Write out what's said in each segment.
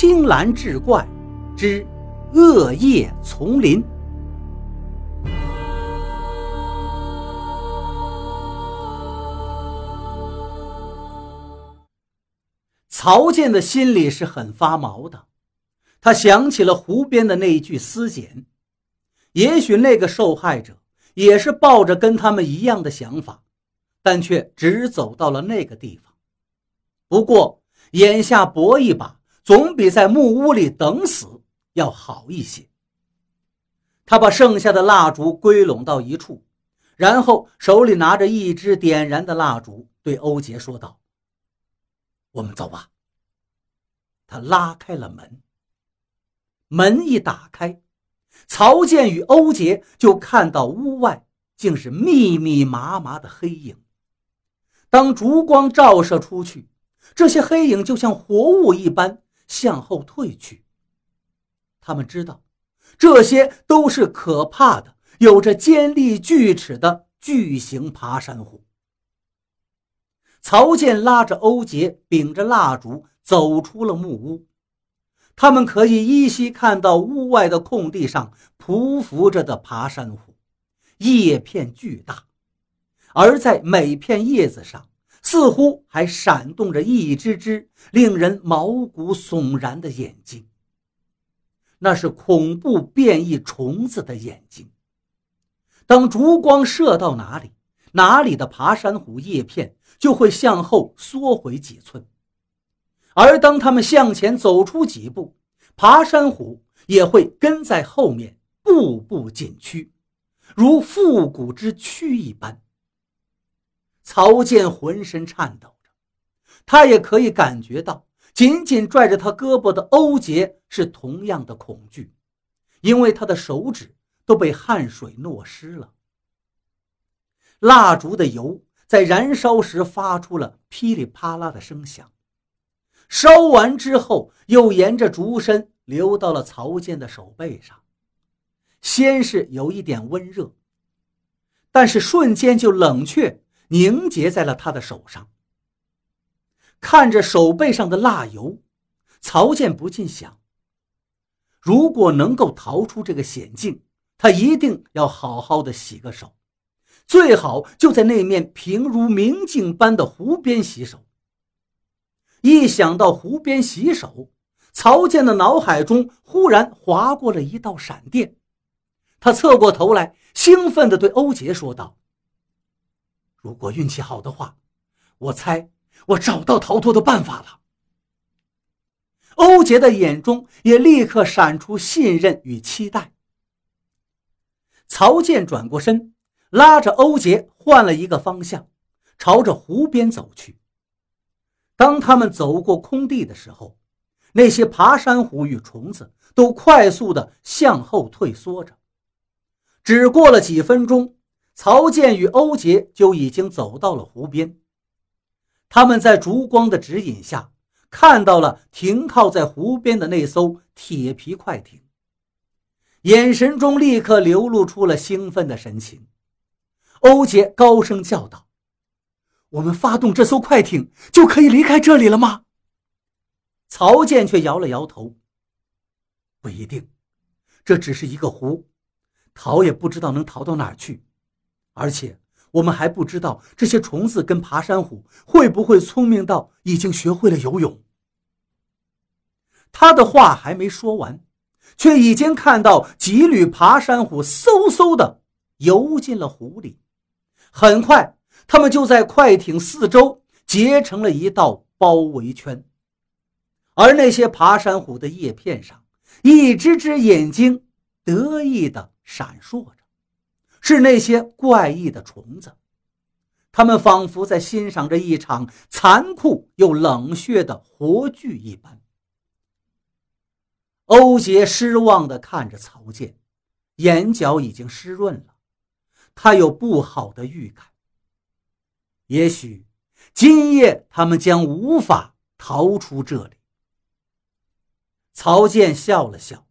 青蓝志怪之恶夜丛林。曹健的心里是很发毛的，他想起了湖边的那一具尸检，也许那个受害者也是抱着跟他们一样的想法，但却只走到了那个地方。不过眼下搏一把，总比在木屋里等死要好一些。他把剩下的蜡烛归拢到一处，然后手里拿着一支点燃的蜡烛，对欧杰说道。我们走吧。他拉开了门，门一打开，曹健与欧杰就看到屋外竟是密密麻麻的黑影。当烛光照射出去，这些黑影就像活物一般向后退去。他们知道，这些都是可怕的、有着尖利锯齿的巨型爬山虎。曹健拉着欧杰，秉着蜡烛走出了木屋。他们可以依稀看到屋外的空地上匍匐着的爬山虎，叶片巨大，而在每片叶子上似乎还闪动着一只只令人毛骨悚然的眼睛。那是恐怖变异虫子的眼睛。当烛光射到哪里，哪里的爬山虎叶片。就会向后缩回几寸，而当他们向前走出几步，爬山虎也会跟在后面步步紧趋，如复古之躯一般。曹健浑身颤抖着，他也可以感觉到，紧紧拽着他胳膊的欧杰是同样的恐惧，因为他的手指都被汗水糯湿了。蜡烛的油。在燃烧时发出了噼里啪啦的声响，烧完之后又沿着烛身流到了曹健的手背上，先是有一点温热，但是瞬间就冷却凝结在了他的手上。看着手背上的蜡油，曹健不禁想：如果能够逃出这个险境，他一定要好好的洗个手。最好就在那面平如明镜般的湖边洗手。一想到湖边洗手，曹健的脑海中忽然划过了一道闪电。他侧过头来，兴奋地对欧杰说道：“如果运气好的话，我猜我找到逃脱的办法了。”欧杰的眼中也立刻闪出信任与期待。曹健转过身。拉着欧杰换了一个方向，朝着湖边走去。当他们走过空地的时候，那些爬山虎与虫子都快速的向后退缩着。只过了几分钟，曹健与欧杰就已经走到了湖边。他们在烛光的指引下，看到了停靠在湖边的那艘铁皮快艇，眼神中立刻流露出了兴奋的神情。欧杰高声叫道：“我们发动这艘快艇就可以离开这里了吗？”曹健却摇了摇头：“不一定，这只是一个湖，逃也不知道能逃到哪儿去，而且我们还不知道这些虫子跟爬山虎会不会聪明到已经学会了游泳。”他的话还没说完，却已经看到几缕爬山虎嗖嗖的游进了湖里。很快，他们就在快艇四周结成了一道包围圈，而那些爬山虎的叶片上，一只只眼睛得意地闪烁着，是那些怪异的虫子。他们仿佛在欣赏着一场残酷又冷血的活剧一般。欧杰失望地看着曹健，眼角已经湿润了。他有不好的预感，也许今夜他们将无法逃出这里。曹健笑了笑，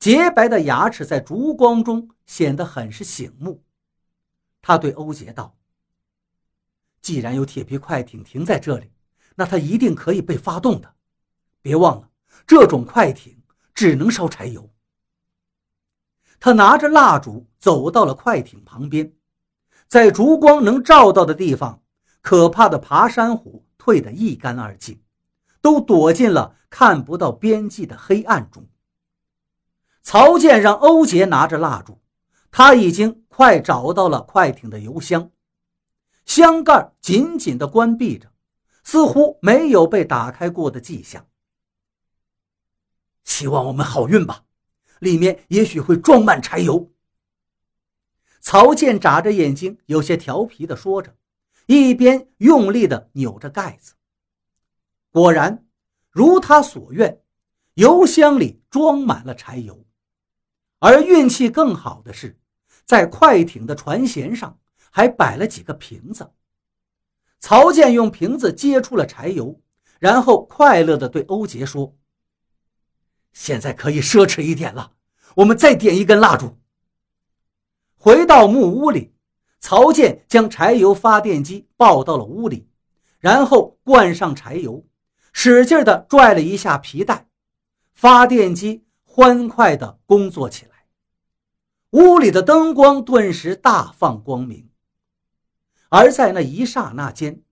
洁白的牙齿在烛光中显得很是醒目。他对欧杰道：“既然有铁皮快艇停在这里，那它一定可以被发动的。别忘了，这种快艇只能烧柴油。他拿着蜡烛走到了快艇旁边，在烛光能照到的地方，可怕的爬山虎退得一干二净，都躲进了看不到边际的黑暗中。曹健让欧杰拿着蜡烛，他已经快找到了快艇的油箱，箱盖紧紧地关闭着，似乎没有被打开过的迹象。希望我们好运吧。里面也许会装满柴油。曹健眨着眼睛，有些调皮地说着，一边用力地扭着盖子。果然，如他所愿，油箱里装满了柴油。而运气更好的是，在快艇的船舷上还摆了几个瓶子。曹健用瓶子接出了柴油，然后快乐地对欧杰说。现在可以奢侈一点了，我们再点一根蜡烛。回到木屋里，曹健将柴油发电机抱到了屋里，然后灌上柴油，使劲地拽了一下皮带，发电机欢快地工作起来。屋里的灯光顿时大放光明，而在那一刹那间，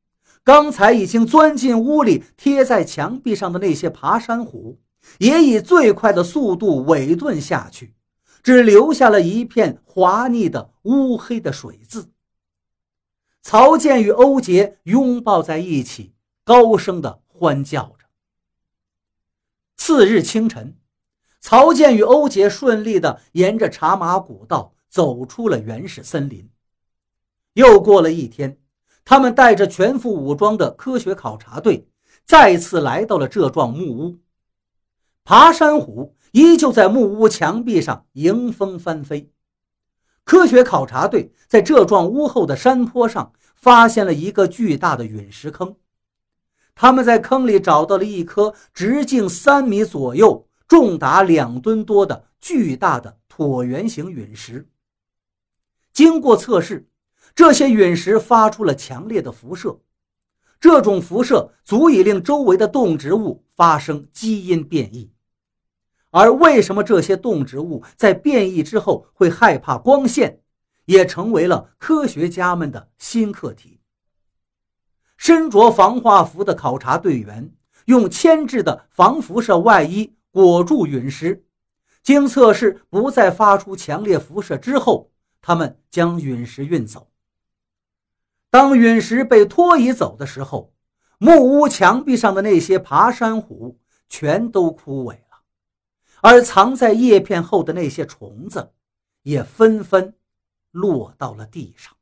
刚才已经钻进屋里、贴在墙壁上的那些爬山虎。也以最快的速度尾遁下去，只留下了一片滑腻的乌黑的水渍。曹健与欧杰拥抱在一起，高声的欢叫着。次日清晨，曹健与欧杰顺利的沿着茶马古道走出了原始森林。又过了一天，他们带着全副武装的科学考察队，再次来到了这幢木屋。爬山虎依旧在木屋墙壁上迎风翻飞。科学考察队在这幢屋后的山坡上发现了一个巨大的陨石坑，他们在坑里找到了一颗直径三米左右、重达两吨多的巨大的椭圆形陨石。经过测试，这些陨石发出了强烈的辐射，这种辐射足以令周围的动植物发生基因变异。而为什么这些动植物在变异之后会害怕光线，也成为了科学家们的新课题。身着防化服的考察队员用铅制的防辐射外衣裹住陨石，经测试不再发出强烈辐射之后，他们将陨石运走。当陨石被拖移走的时候，木屋墙壁上的那些爬山虎全都枯萎了。而藏在叶片后的那些虫子，也纷纷落到了地上。